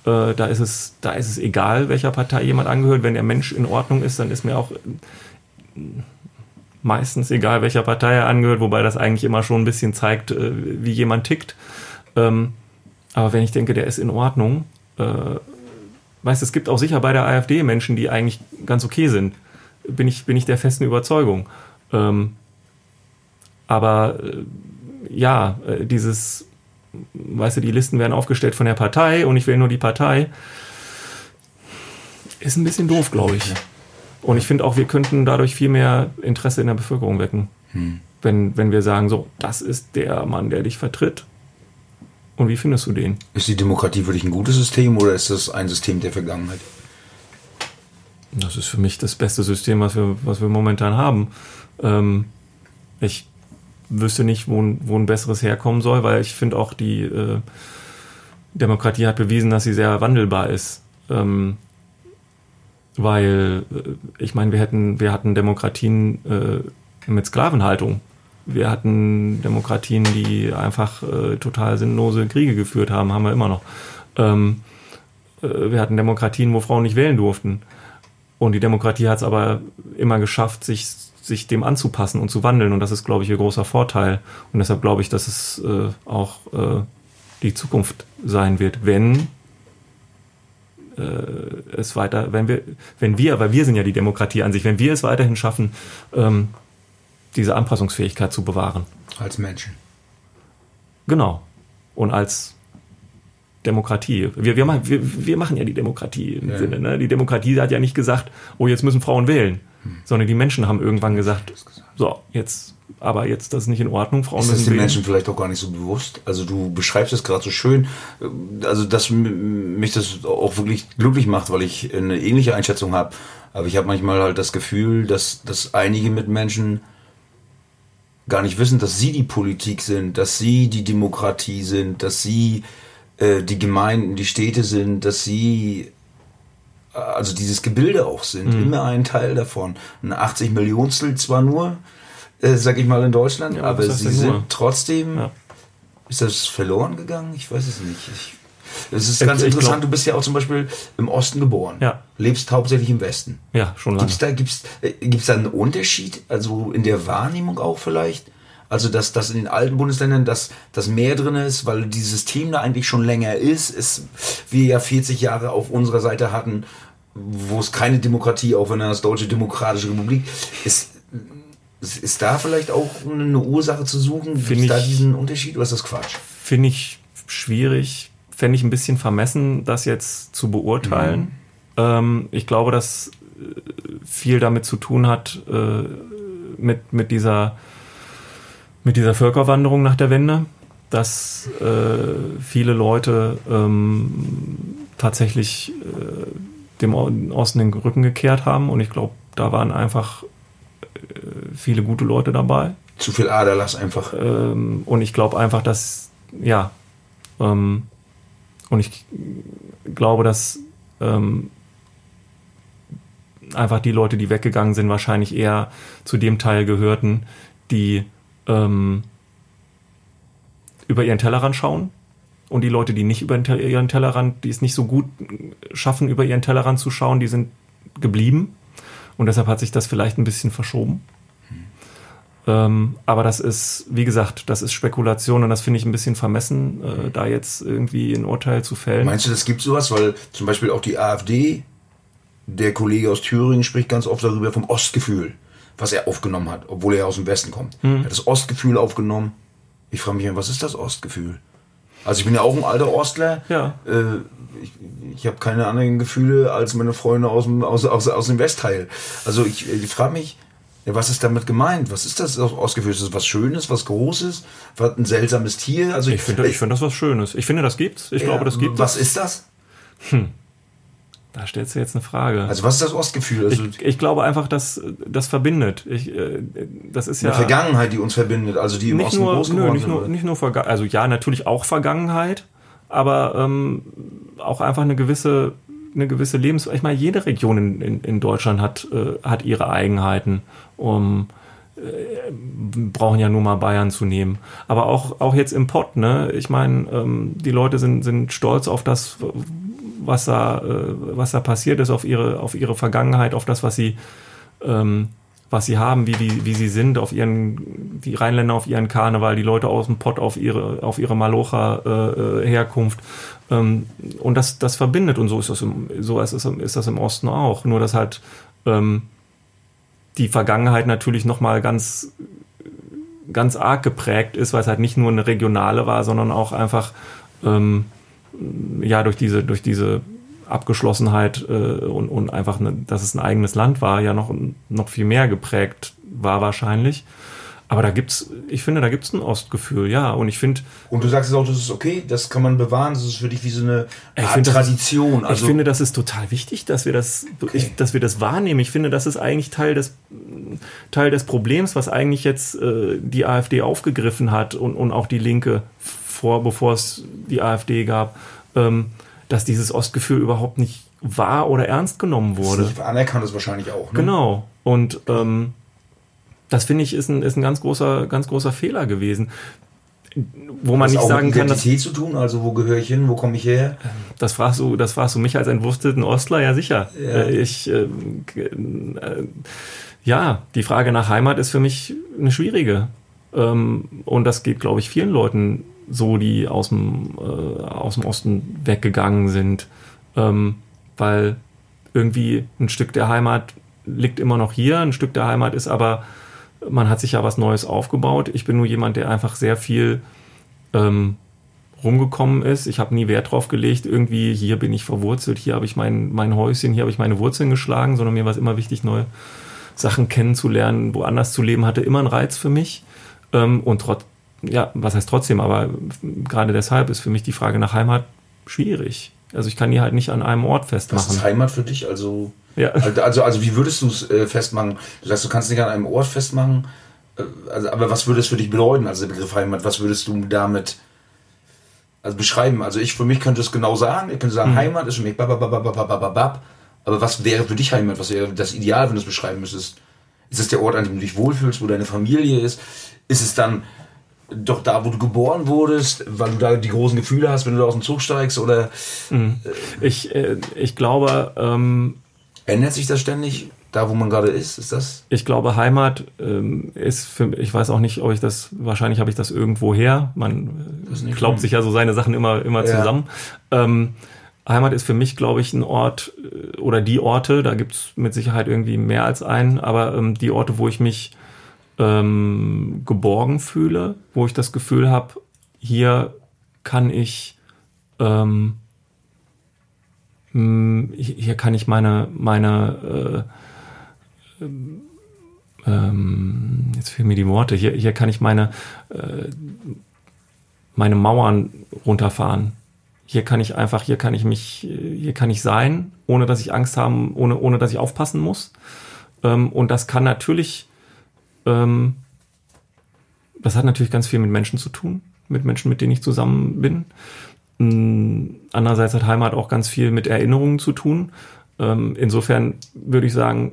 Äh, da ist es, da ist es egal, welcher Partei jemand angehört. Wenn der Mensch in Ordnung ist, dann ist mir auch meistens egal, welcher Partei er angehört, wobei das eigentlich immer schon ein bisschen zeigt, äh, wie jemand tickt. Ähm, aber wenn ich denke, der ist in Ordnung, äh, weißt es gibt auch sicher bei der AfD Menschen, die eigentlich ganz okay sind. Bin ich, bin ich der festen Überzeugung. Ähm, aber äh, ja, äh, dieses, weißt du, die Listen werden aufgestellt von der Partei und ich will nur die Partei, ist ein bisschen doof, glaube ich. Und ich finde auch, wir könnten dadurch viel mehr Interesse in der Bevölkerung wecken. Hm. Wenn, wenn wir sagen, so, das ist der Mann, der dich vertritt. Und wie findest du den? Ist die Demokratie für dich ein gutes System oder ist das ein System der Vergangenheit? Das ist für mich das beste System, was wir, was wir momentan haben. Ähm, ich wüsste nicht, wo ein, wo ein besseres herkommen soll, weil ich finde auch, die äh, Demokratie hat bewiesen, dass sie sehr wandelbar ist. Ähm, weil äh, ich meine, wir hätten, wir hatten Demokratien äh, mit Sklavenhaltung. Wir hatten Demokratien, die einfach äh, total sinnlose Kriege geführt haben, haben wir immer noch. Ähm, äh, wir hatten Demokratien, wo Frauen nicht wählen durften. Und die Demokratie hat es aber immer geschafft, sich, sich dem anzupassen und zu wandeln. Und das ist, glaube ich, ihr großer Vorteil. Und deshalb glaube ich, dass es äh, auch äh, die Zukunft sein wird, wenn äh, es weiter, wenn wir, wenn wir, weil wir sind ja die Demokratie an sich, wenn wir es weiterhin schaffen, ähm, diese Anpassungsfähigkeit zu bewahren. Als Menschen. Genau. Und als Demokratie. Wir, wir, wir, wir machen ja die Demokratie im ja. Sinne. Ne? Die Demokratie hat ja nicht gesagt, oh, jetzt müssen Frauen wählen, hm. sondern die Menschen haben irgendwann gesagt, so, jetzt aber jetzt das ist nicht in Ordnung. Frauen ist das den Menschen vielleicht auch gar nicht so bewusst? Also du beschreibst es gerade so schön, also dass mich das auch wirklich glücklich macht, weil ich eine ähnliche Einschätzung habe. Aber ich habe manchmal halt das Gefühl, dass, dass einige Mitmenschen gar nicht wissen, dass sie die Politik sind, dass sie die Demokratie sind, dass sie äh, die Gemeinden, die Städte sind, dass sie äh, also dieses Gebilde auch sind, mhm. immer ein Teil davon. Ein 80 Millionstel zwar nur, äh, sag ich mal in Deutschland, ja, aber sie sind trotzdem. Ja. Ist das verloren gegangen? Ich weiß es nicht. Ich, es ist ganz ich, interessant, glaub, du bist ja auch zum Beispiel im Osten geboren. Ja. Lebst hauptsächlich im Westen. Ja, schon lange. Gibt es da, gibt's, äh, gibt's da einen Unterschied, also in der Wahrnehmung auch vielleicht? Also, dass, dass in den alten Bundesländern das, das mehr drin ist, weil dieses System da eigentlich schon länger ist, ist, wir ja 40 Jahre auf unserer Seite hatten, wo es keine Demokratie, auch wenn das Deutsche Demokratische Republik ist. Ist da vielleicht auch eine Ursache zu suchen? Gibt es da diesen Unterschied oder ist das Quatsch? Finde ich schwierig fände ich ein bisschen vermessen, das jetzt zu beurteilen. Mhm. Ähm, ich glaube, dass äh, viel damit zu tun hat äh, mit, mit, dieser, mit dieser Völkerwanderung nach der Wende, dass äh, viele Leute ähm, tatsächlich äh, dem Osten den Rücken gekehrt haben und ich glaube, da waren einfach viele gute Leute dabei. Zu viel Aderlass einfach. Ähm, und ich glaube einfach, dass, ja, ähm, und ich glaube, dass ähm, einfach die Leute, die weggegangen sind, wahrscheinlich eher zu dem Teil gehörten, die ähm, über ihren Tellerrand schauen. Und die Leute, die nicht über ihren Tellerrand, die es nicht so gut schaffen, über ihren Tellerrand zu schauen, die sind geblieben. Und deshalb hat sich das vielleicht ein bisschen verschoben. Ähm, aber das ist, wie gesagt, das ist Spekulation und das finde ich ein bisschen vermessen, äh, da jetzt irgendwie ein Urteil zu fällen. Meinst du, das gibt sowas? Weil zum Beispiel auch die AfD, der Kollege aus Thüringen spricht ganz oft darüber vom Ostgefühl, was er aufgenommen hat, obwohl er aus dem Westen kommt. Mhm. Er hat das Ostgefühl aufgenommen. Ich frage mich, was ist das Ostgefühl? Also ich bin ja auch ein alter Ostler. Ja. Äh, ich, ich habe keine anderen Gefühle als meine Freunde aus dem, aus, aus, aus dem Westteil. Also ich, ich frage mich, ja, was ist damit gemeint? Was ist das ausgeführt? Ist das was Schönes, was Großes? Was ein seltsames Tier? Also ich, ich finde, ich finde das was Schönes. Ich finde, das gibt's. Ich ja, glaube, das gibt Was ist das? Hm. Da stellst du jetzt eine Frage. Also was ist das Ostgefühl? Also ich, ich, glaube einfach, dass das verbindet. Ich, äh, das ist ja eine Vergangenheit, die uns verbindet, also die im nicht Osten nur, groß geworden nö, nicht nur, nicht nur Vergangenheit, also ja, natürlich auch Vergangenheit, aber ähm, auch einfach eine gewisse eine gewisse Lebens... Ich meine, jede Region in, in, in Deutschland hat, äh, hat ihre Eigenheiten. Um, äh, brauchen ja nur mal Bayern zu nehmen. Aber auch, auch jetzt im Pott, ne? Ich meine, ähm, die Leute sind, sind stolz auf das, was da, äh, was da passiert ist, auf ihre, auf ihre Vergangenheit, auf das, was sie, ähm, was sie haben, wie, wie, wie sie sind, auf ihren, die Rheinländer auf ihren Karneval, die Leute aus dem Pott auf ihre, auf ihre Malocha-Herkunft. Äh, ähm, und das, das verbindet und so ist das im, so ist, es, ist das im Osten auch. Nur dass halt ähm, die Vergangenheit natürlich nochmal ganz, ganz arg geprägt ist, weil es halt nicht nur eine regionale war, sondern auch einfach ähm, ja durch diese, durch diese Abgeschlossenheit äh, und, und einfach, eine, dass es ein eigenes Land war, ja noch, noch viel mehr geprägt war wahrscheinlich. Aber da gibt's, ich finde, da gibt's ein Ostgefühl, ja. Und ich finde. Und du sagst auch, das ist okay, das kann man bewahren, das ist für dich wie so eine Art finde, Tradition. Das, also ich finde, das ist total wichtig, dass wir das, okay. ich, dass wir das wahrnehmen. Ich finde, das ist eigentlich Teil des, Teil des Problems, was eigentlich jetzt äh, die AfD aufgegriffen hat und, und auch die Linke vor, bevor es die AfD gab, ähm, dass dieses Ostgefühl überhaupt nicht wahr oder ernst genommen wurde. Das ist nicht anerkannt ist wahrscheinlich auch. Ne? Genau. Und ähm, das finde ich ist ein, ist ein ganz großer, ganz großer Fehler gewesen. Wo man nicht sagen kann, dass. Identität zu tun, also wo gehöre ich hin, wo komme ich her? Das fragst du, das fragst du mich als entwursteten Ostler, ja sicher. Ja. Äh, ich, äh, äh, ja, die Frage nach Heimat ist für mich eine schwierige. Ähm, und das geht, glaube ich, vielen Leuten so, die aus dem, äh, aus dem Osten weggegangen sind. Ähm, weil irgendwie ein Stück der Heimat liegt immer noch hier, ein Stück der Heimat ist aber man hat sich ja was Neues aufgebaut. Ich bin nur jemand, der einfach sehr viel ähm, rumgekommen ist. Ich habe nie Wert drauf gelegt, irgendwie hier bin ich verwurzelt, hier habe ich mein, mein Häuschen, hier habe ich meine Wurzeln geschlagen, sondern mir war es immer wichtig, neue Sachen kennenzulernen, woanders zu leben, hatte immer einen Reiz für mich. Ähm, und trotz, ja, was heißt trotzdem, aber gerade deshalb ist für mich die Frage nach Heimat schwierig. Also ich kann die halt nicht an einem Ort festmachen. Was ist Heimat für dich? Also ja. Also, also, also wie würdest du es äh, festmachen? Du sagst, du kannst nicht an einem Ort festmachen. also, aber was würde es für dich bedeuten, also der Begriff Heimat? Was würdest du damit also beschreiben? Also ich für mich könnte es genau sagen. Ich könnte sagen, mhm. Heimat ist für mich babababababababab. Aber was wäre für dich Heimat? Was wäre das Ideal, wenn du es beschreiben müsstest? Ist es der Ort, an dem du dich wohlfühlst, wo deine Familie ist? Ist es dann doch da, wo du geboren wurdest, weil du da die großen Gefühle hast, wenn du da aus dem Zug steigst? Oder mhm. ich, äh, ich glaube. Ähm, Ändert sich das ständig? Da, wo man gerade ist, ist das? Ich glaube, Heimat ähm, ist für ich weiß auch nicht, ob ich das, wahrscheinlich habe ich das irgendwo her. Man glaubt sich ja so seine Sachen immer, immer ja. zusammen. Ähm, Heimat ist für mich, glaube ich, ein Ort äh, oder die Orte, da gibt's mit Sicherheit irgendwie mehr als einen, aber ähm, die Orte, wo ich mich ähm, geborgen fühle, wo ich das Gefühl habe, hier kann ich ähm, hier kann ich meine meine äh, ähm, jetzt fehlen mir die Worte hier hier kann ich meine äh, meine Mauern runterfahren hier kann ich einfach, hier kann ich mich, hier kann ich sein, ohne dass ich Angst haben, ohne, ohne dass ich aufpassen muss. Ähm, und das kann natürlich, ähm, das hat natürlich ganz viel mit Menschen zu tun, mit Menschen, mit denen ich zusammen bin. Ähm, andererseits hat Heimat auch ganz viel mit Erinnerungen zu tun. Ähm, insofern würde ich sagen,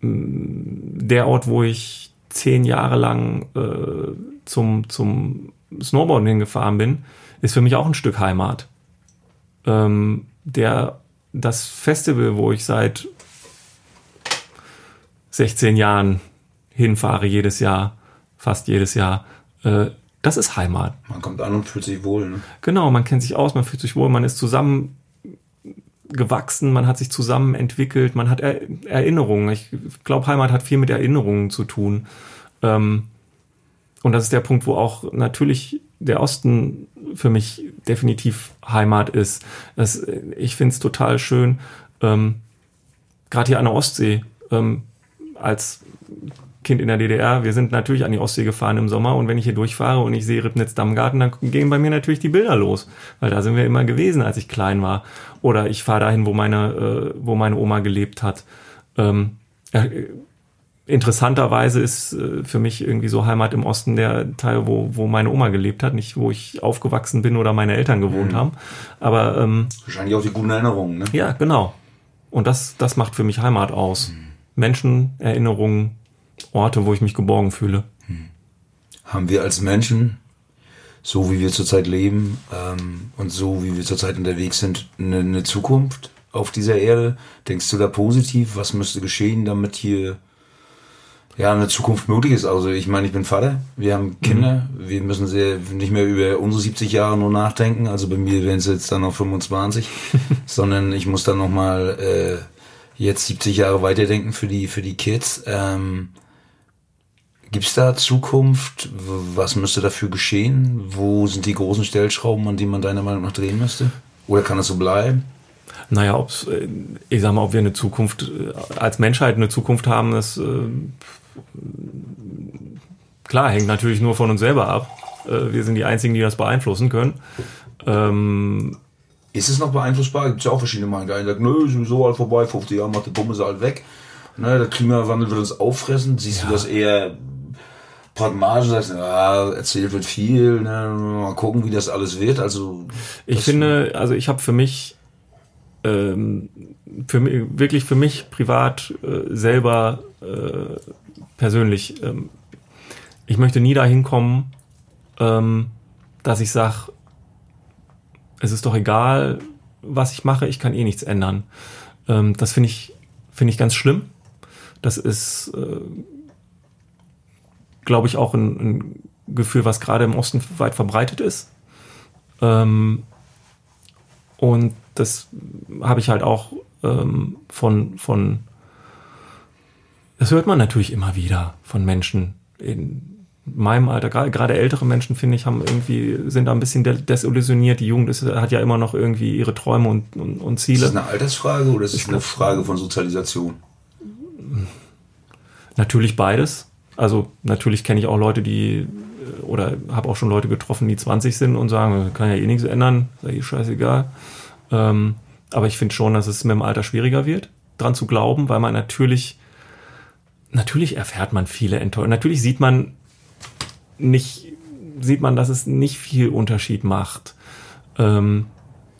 der Ort, wo ich zehn Jahre lang äh, zum, zum Snowboarden hingefahren bin, ist für mich auch ein Stück Heimat. Ähm, der, das Festival, wo ich seit 16 Jahren hinfahre, jedes Jahr, fast jedes Jahr, äh, das ist Heimat. Man kommt an und fühlt sich wohl. Ne? Genau, man kennt sich aus, man fühlt sich wohl, man ist zusammen gewachsen, man hat sich zusammen entwickelt, man hat er Erinnerungen. Ich glaube, Heimat hat viel mit Erinnerungen zu tun. Ähm, und das ist der Punkt, wo auch natürlich der Osten für mich definitiv Heimat ist. Das, ich finde es total schön, ähm, gerade hier an der Ostsee, ähm, als Kind in der DDR, wir sind natürlich an die Ostsee gefahren im Sommer und wenn ich hier durchfahre und ich sehe Ribnitz-Dammgarten, dann gehen bei mir natürlich die Bilder los, weil da sind wir immer gewesen, als ich klein war. Oder ich fahre dahin, wo meine, äh, wo meine Oma gelebt hat. Ähm, interessanterweise ist äh, für mich irgendwie so Heimat im Osten der Teil, wo, wo meine Oma gelebt hat, nicht wo ich aufgewachsen bin oder meine Eltern gewohnt mhm. haben. Aber ähm, wahrscheinlich auch die guten Erinnerungen, ne? Ja, genau. Und das, das macht für mich Heimat aus. Mhm. Menschen, Erinnerungen, Orte, wo ich mich geborgen fühle. Mhm. Haben wir als Menschen, so wie wir zurzeit leben ähm, und so wie wir zurzeit unterwegs sind, eine, eine Zukunft auf dieser Erde? Denkst du da positiv? Was müsste geschehen, damit hier ja, eine Zukunft möglich ist. Also ich meine, ich bin Vater, wir haben Kinder, mhm. wir müssen sehr nicht mehr über unsere 70 Jahre nur nachdenken. Also bei mir wären es jetzt dann noch 25, sondern ich muss dann nochmal äh, jetzt 70 Jahre weiterdenken für die, für die Kids. Ähm, Gibt es da Zukunft? Was müsste dafür geschehen? Wo sind die großen Stellschrauben, an die man deiner Meinung nach drehen müsste? Oder kann das so bleiben? Naja, ob's, äh, ich sag mal, ob wir eine Zukunft äh, als Menschheit eine Zukunft haben, das äh, klar, hängt natürlich nur von uns selber ab. Wir sind die Einzigen, die das beeinflussen können. Ähm, ist es noch beeinflussbar? Gibt es ja auch verschiedene Meinungen. Der eine sagt, nö, sowieso alt vorbei, 50 Jahre macht der Bumme halt weg. Ne, der Klimawandel wird uns auffressen. Siehst ja. du das eher pragmatisch? Sagst, ja, erzählt wird viel, ne, mal gucken, wie das alles wird. Also Ich finde, also ich habe für mich ähm, für mich, wirklich für mich privat äh, selber äh, persönlich, ähm, ich möchte nie dahin kommen, ähm, dass ich sage, es ist doch egal, was ich mache, ich kann eh nichts ändern. Ähm, das finde ich, finde ich ganz schlimm. Das ist, äh, glaube ich, auch ein, ein, Gefühl, was gerade im Osten weit verbreitet ist. Ähm, und das habe ich halt auch ähm, von, von, das hört man natürlich immer wieder von Menschen in meinem Alter, gerade, ältere Menschen, finde ich, haben irgendwie, sind da ein bisschen desillusioniert. Die Jugend ist, hat ja immer noch irgendwie ihre Träume und, und, und Ziele. Ist das eine Altersfrage oder ist es eine Frage von Sozialisation? Natürlich beides. Also natürlich kenne ich auch Leute, die oder habe auch schon Leute getroffen, die 20 sind und sagen, kann ja eh nichts ändern, ja eh scheißegal. Ähm, aber ich finde schon, dass es mit dem Alter schwieriger wird, dran zu glauben, weil man natürlich natürlich erfährt man viele Enttäuschungen. Natürlich sieht man nicht, sieht man, dass es nicht viel Unterschied macht. Ähm,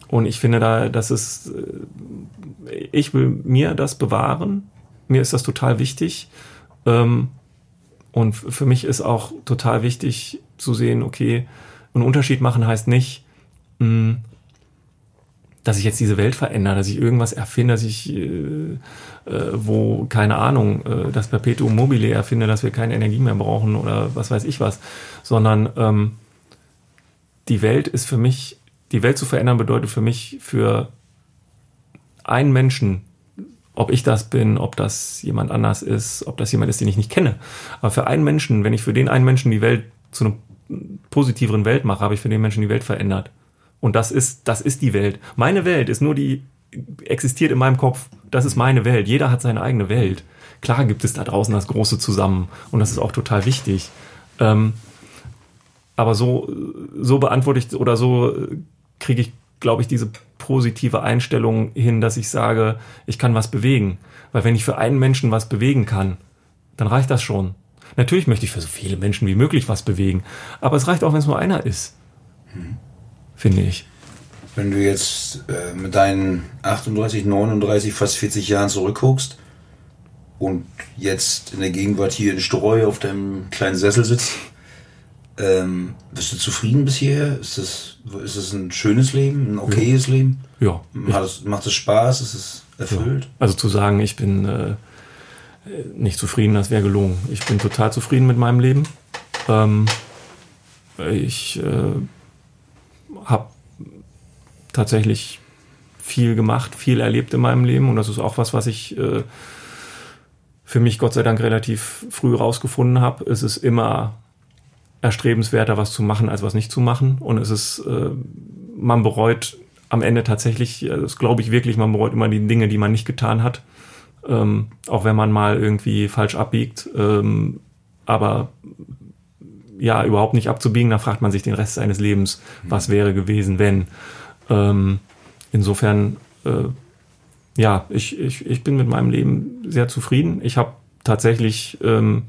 und ich finde da, dass es, äh, ich will mir das bewahren. Mir ist das total wichtig. Ähm, und für mich ist auch total wichtig zu sehen, okay, einen Unterschied machen heißt nicht, hm, dass ich jetzt diese Welt verändere, dass ich irgendwas erfinde, dass ich, äh, äh, wo, keine Ahnung, äh, das Perpetuum mobile erfinde, dass wir keine Energie mehr brauchen oder was weiß ich was, sondern ähm, die Welt ist für mich, die Welt zu verändern bedeutet für mich, für einen Menschen, ob ich das bin, ob das jemand anders ist, ob das jemand ist, den ich nicht kenne, aber für einen Menschen, wenn ich für den einen Menschen die Welt zu einer positiveren Welt mache, habe ich für den Menschen die Welt verändert. Und das ist, das ist die Welt. Meine Welt ist nur die, existiert in meinem Kopf. Das ist meine Welt. Jeder hat seine eigene Welt. Klar gibt es da draußen das Große zusammen. Und das ist auch total wichtig. Ähm, aber so, so beantworte ich oder so kriege ich, glaube ich, diese positive Einstellung hin, dass ich sage, ich kann was bewegen. Weil wenn ich für einen Menschen was bewegen kann, dann reicht das schon. Natürlich möchte ich für so viele Menschen wie möglich was bewegen. Aber es reicht auch, wenn es nur einer ist. Hm finde ich. Wenn du jetzt äh, mit deinen 38, 39, fast 40 Jahren zurückguckst und jetzt in der Gegenwart hier in Streu auf deinem kleinen Sessel sitzt, ähm, bist du zufrieden bis hierher? Ist das, ist das ein schönes Leben, ein okayes ja. Leben? Ja. Hat es, macht es Spaß? Ist es erfüllt? Ja. Also zu sagen, ich bin äh, nicht zufrieden, das wäre gelungen. Ich bin total zufrieden mit meinem Leben. Ähm, ich äh, habe tatsächlich viel gemacht, viel erlebt in meinem Leben und das ist auch was, was ich äh, für mich Gott sei Dank relativ früh rausgefunden habe. Es ist immer erstrebenswerter, was zu machen, als was nicht zu machen und es ist, äh, man bereut am Ende tatsächlich, äh, das glaube ich wirklich, man bereut immer die Dinge, die man nicht getan hat, ähm, auch wenn man mal irgendwie falsch abbiegt. Ähm, aber ja überhaupt nicht abzubiegen, dann fragt man sich den Rest seines Lebens, was wäre gewesen, wenn. Ähm, insofern, äh, ja, ich, ich, ich bin mit meinem Leben sehr zufrieden. Ich habe tatsächlich ähm,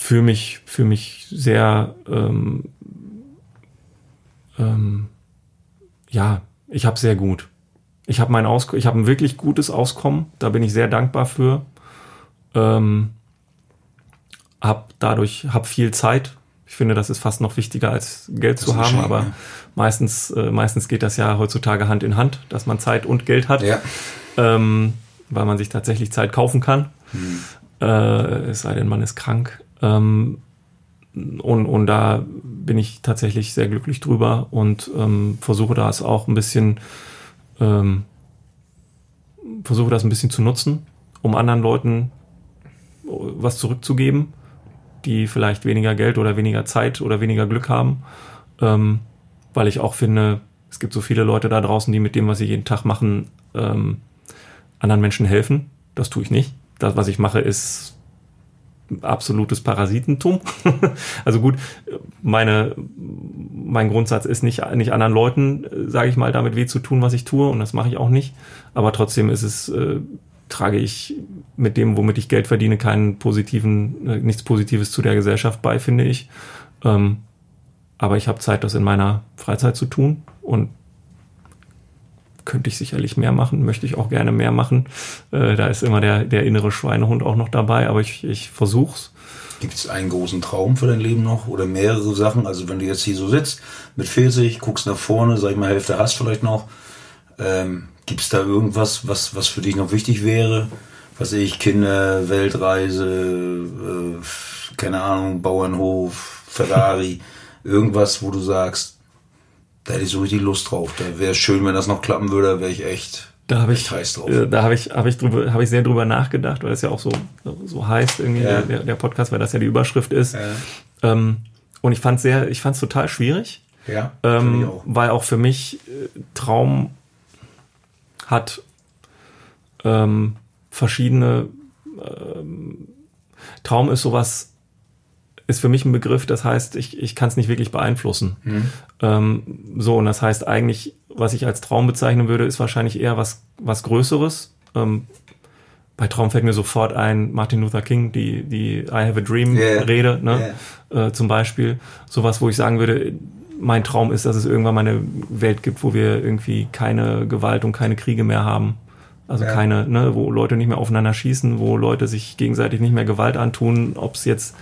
für mich für mich sehr ähm, ähm, ja, ich habe sehr gut. Ich habe mein Aus ich habe ein wirklich gutes Auskommen. Da bin ich sehr dankbar für. Ähm, hab dadurch hab viel Zeit. Ich finde, das ist fast noch wichtiger als Geld das zu haben, schön, aber ja. meistens äh, meistens geht das ja heutzutage Hand in Hand, dass man Zeit und Geld hat, ja. ähm, weil man sich tatsächlich Zeit kaufen kann. Hm. Äh, es sei denn, man ist krank. Ähm, und, und da bin ich tatsächlich sehr glücklich drüber und ähm, versuche das auch ein bisschen, ähm, versuche das ein bisschen zu nutzen, um anderen Leuten was zurückzugeben die vielleicht weniger Geld oder weniger Zeit oder weniger Glück haben. Ähm, weil ich auch finde, es gibt so viele Leute da draußen, die mit dem, was sie jeden Tag machen, ähm, anderen Menschen helfen. Das tue ich nicht. Das, was ich mache, ist absolutes Parasitentum. also gut, meine, mein Grundsatz ist nicht, nicht anderen Leuten, sage ich mal, damit weh zu tun, was ich tue, und das mache ich auch nicht. Aber trotzdem ist es äh, trage ich mit dem, womit ich Geld verdiene, keinen positiven, äh, nichts Positives zu der Gesellschaft bei, finde ich. Ähm, aber ich habe Zeit, das in meiner Freizeit zu tun und könnte ich sicherlich mehr machen, möchte ich auch gerne mehr machen. Äh, da ist immer der, der innere Schweinehund auch noch dabei, aber ich, ich versuch's. Gibt es einen großen Traum für dein Leben noch oder mehrere Sachen? Also wenn du jetzt hier so sitzt mit 40, guckst nach vorne, sag ich mal, Hälfte hast vielleicht noch. Ähm, Gibt es da irgendwas, was, was für dich noch wichtig wäre? Was ich, Kinder, Weltreise, äh, keine Ahnung, Bauernhof, Ferrari, irgendwas, wo du sagst, da hätte ich so richtig Lust drauf. Da wäre schön, wenn das noch klappen würde, wäre ich echt da habe ich, drauf. Äh, da habe ich, habe ich drüber, habe ich sehr drüber nachgedacht, weil das ja auch so, so heißt irgendwie ja. der, der Podcast, weil das ja die Überschrift ist. Ja. Ähm, und ich fand sehr, ich fand es total schwierig. Ja. Ähm, auch. Weil auch für mich äh, Traum hat ähm, verschiedene ähm, Traum ist sowas, ist für mich ein Begriff, das heißt, ich, ich kann es nicht wirklich beeinflussen. Mhm. Ähm, so, und das heißt eigentlich, was ich als Traum bezeichnen würde, ist wahrscheinlich eher was, was Größeres. Ähm, bei Traum fällt mir sofort ein Martin Luther King, die, die I Have a Dream yeah. Rede, ne? Yeah. Äh, zum Beispiel. Sowas, wo ich sagen würde, mein Traum ist, dass es irgendwann mal eine Welt gibt, wo wir irgendwie keine Gewalt und keine Kriege mehr haben. Also ja. keine, ne, wo Leute nicht mehr aufeinander schießen, wo Leute sich gegenseitig nicht mehr Gewalt antun, ob es jetzt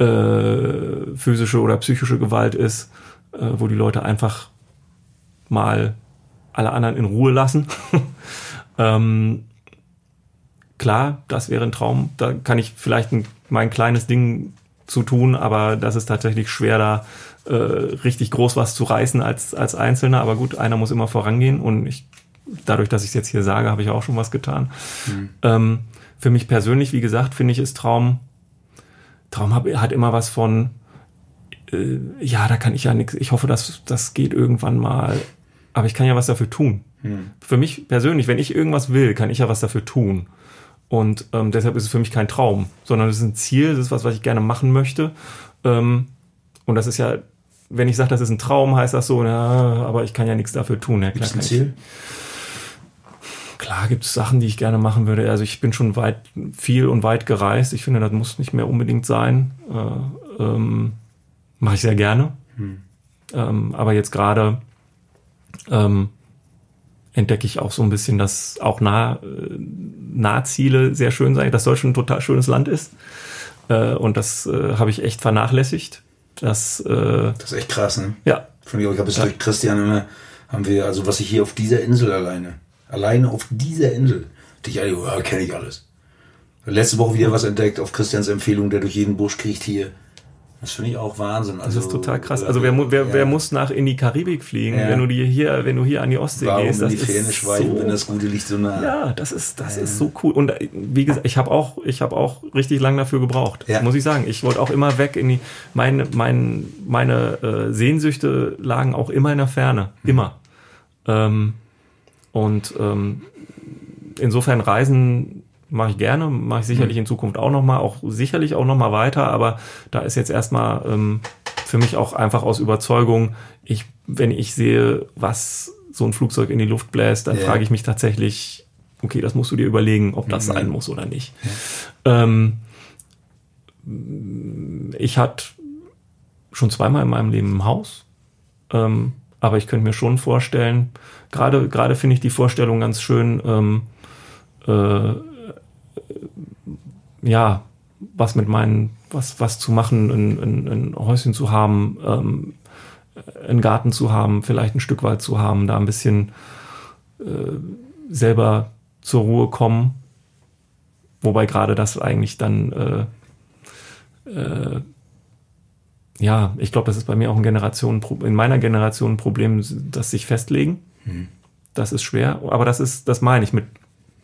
äh, physische oder psychische Gewalt ist, äh, wo die Leute einfach mal alle anderen in Ruhe lassen. ähm, klar, das wäre ein Traum. Da kann ich vielleicht ein, mein kleines Ding zu tun, aber das ist tatsächlich schwer, da äh, richtig groß was zu reißen als, als Einzelner. Aber gut, einer muss immer vorangehen und ich, dadurch, dass ich es jetzt hier sage, habe ich auch schon was getan. Mhm. Ähm, für mich persönlich, wie gesagt, finde ich es Traum. Traum hat immer was von, äh, ja, da kann ich ja nichts. Ich hoffe, dass das geht irgendwann mal. Aber ich kann ja was dafür tun. Mhm. Für mich persönlich, wenn ich irgendwas will, kann ich ja was dafür tun. Und ähm, deshalb ist es für mich kein Traum, sondern es ist ein Ziel, es ist was, was ich gerne machen möchte. Ähm, und das ist ja, wenn ich sage, das ist ein Traum, heißt das so, na, aber ich kann ja nichts dafür tun. Ja, klar, ein Ziel? Ich, klar gibt es Sachen, die ich gerne machen würde. Also ich bin schon weit, viel und weit gereist. Ich finde, das muss nicht mehr unbedingt sein. Äh, ähm, Mache ich sehr gerne. Hm. Ähm, aber jetzt gerade ähm, entdecke ich auch so ein bisschen, dass auch nah, äh, Nahziele sehr schön sein, dass Deutschland ein total schönes Land ist. Äh, und das äh, habe ich echt vernachlässigt. Das, äh, das ist echt krass, ne? Ja. Ich habe es ja. durch Christian immer, haben wir, also was ich hier auf dieser Insel alleine, alleine auf dieser Insel, die ich alle, ja, kenne ich alles. Letzte Woche wieder was entdeckt auf Christians Empfehlung, der durch jeden Busch kriegt hier. Das finde ich auch Wahnsinn. Also, das ist total krass. Also wer, wer, ja. wer muss nach in die Karibik fliegen, ja. wenn du dir hier, wenn du hier an die Ostsee Warum gehst? Das die Fähne schweigen, so, wenn das Gute liegt so nah. Ja, das ist, das ja. ist so cool. Und äh, wie gesagt, ich habe auch, ich habe auch richtig lang dafür gebraucht. Ja. Muss ich sagen. Ich wollte auch immer weg in die, meine, mein, meine äh, Sehnsüchte lagen auch immer in der Ferne. Mhm. Immer. Ähm, und ähm, insofern Reisen mache ich gerne, mache ich sicherlich mhm. in Zukunft auch nochmal, auch sicherlich auch nochmal weiter, aber da ist jetzt erstmal ähm, für mich auch einfach aus Überzeugung, ich, wenn ich sehe, was so ein Flugzeug in die Luft bläst, dann yeah. frage ich mich tatsächlich, okay, das musst du dir überlegen, ob das mhm. sein muss oder nicht. Ja. Ähm, ich hatte schon zweimal in meinem Leben ein Haus, ähm, aber ich könnte mir schon vorstellen, gerade gerade finde ich die Vorstellung ganz schön, ähm, äh, ja, was mit meinen, was, was zu machen, ein, ein, ein Häuschen zu haben, ähm, einen Garten zu haben, vielleicht ein Stück Wald zu haben, da ein bisschen äh, selber zur Ruhe kommen. Wobei gerade das eigentlich dann, äh, äh, ja, ich glaube, das ist bei mir auch ein Generation, in meiner Generation ein Problem, das sich festlegen. Hm. Das ist schwer, aber das ist, das meine ich mit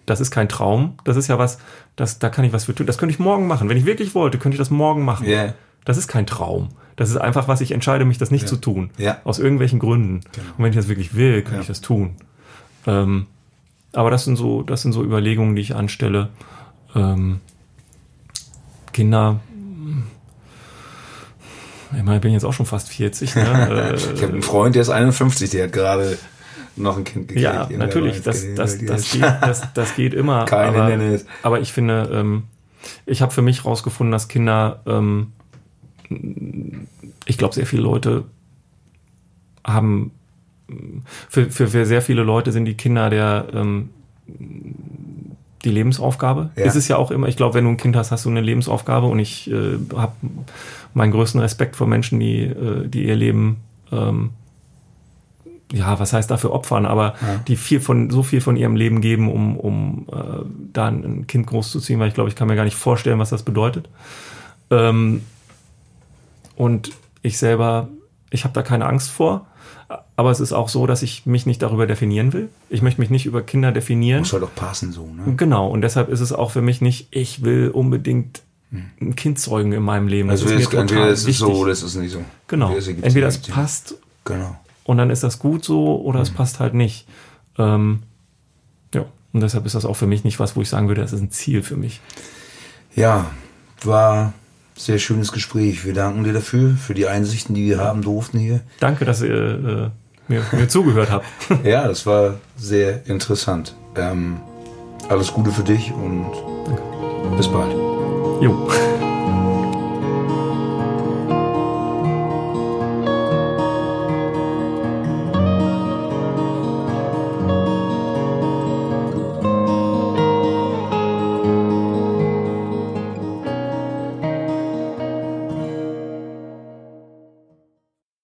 das ist kein Traum. Das ist ja was, das, da kann ich was für tun. Das könnte ich morgen machen. Wenn ich wirklich wollte, könnte ich das morgen machen. Yeah. Das ist kein Traum. Das ist einfach was, ich entscheide mich, das nicht ja. zu tun. Ja. Aus irgendwelchen Gründen. Genau. Und wenn ich das wirklich will, kann ja. ich das tun. Ähm, aber das sind so, das sind so Überlegungen, die ich anstelle. Ähm, Kinder, ich meine, ich bin jetzt auch schon fast 40. Ne? ich habe einen Freund, der ist 51, der hat gerade noch ein Kind gekriegt. Ja, natürlich, das, das, das, geht, das, das geht immer. Keine aber, nenne es. Aber ich finde, ähm, ich habe für mich rausgefunden, dass Kinder, ähm, ich glaube, sehr viele Leute haben, für, für, für sehr viele Leute sind die Kinder der, ähm, die Lebensaufgabe. Ja. Ist es ja auch immer, ich glaube, wenn du ein Kind hast, hast du eine Lebensaufgabe und ich äh, habe meinen größten Respekt vor Menschen, die, äh, die ihr Leben ähm, ja, was heißt dafür opfern, aber ja. die viel von, so viel von ihrem Leben geben, um, um äh, da ein Kind großzuziehen, weil ich glaube, ich kann mir gar nicht vorstellen, was das bedeutet. Ähm, und ich selber, ich habe da keine Angst vor, aber es ist auch so, dass ich mich nicht darüber definieren will. Ich möchte mich nicht über Kinder definieren. Muss halt doch passen so, ne? Genau, und deshalb ist es auch für mich nicht, ich will unbedingt ein Kind zeugen in meinem Leben. Das also ist mir entweder ist es so oder ist es nicht so. Genau. Entweder es passt genau und dann ist das gut so oder mhm. es passt halt nicht. Ähm, ja, und deshalb ist das auch für mich nicht was, wo ich sagen würde, das ist ein Ziel für mich. Ja, war sehr schönes Gespräch. Wir danken dir dafür, für die Einsichten, die wir haben durften hier. Danke, dass ihr äh, mir, mir zugehört habt. ja, das war sehr interessant. Ähm, Alles Gute für dich und Danke. bis bald. Jo.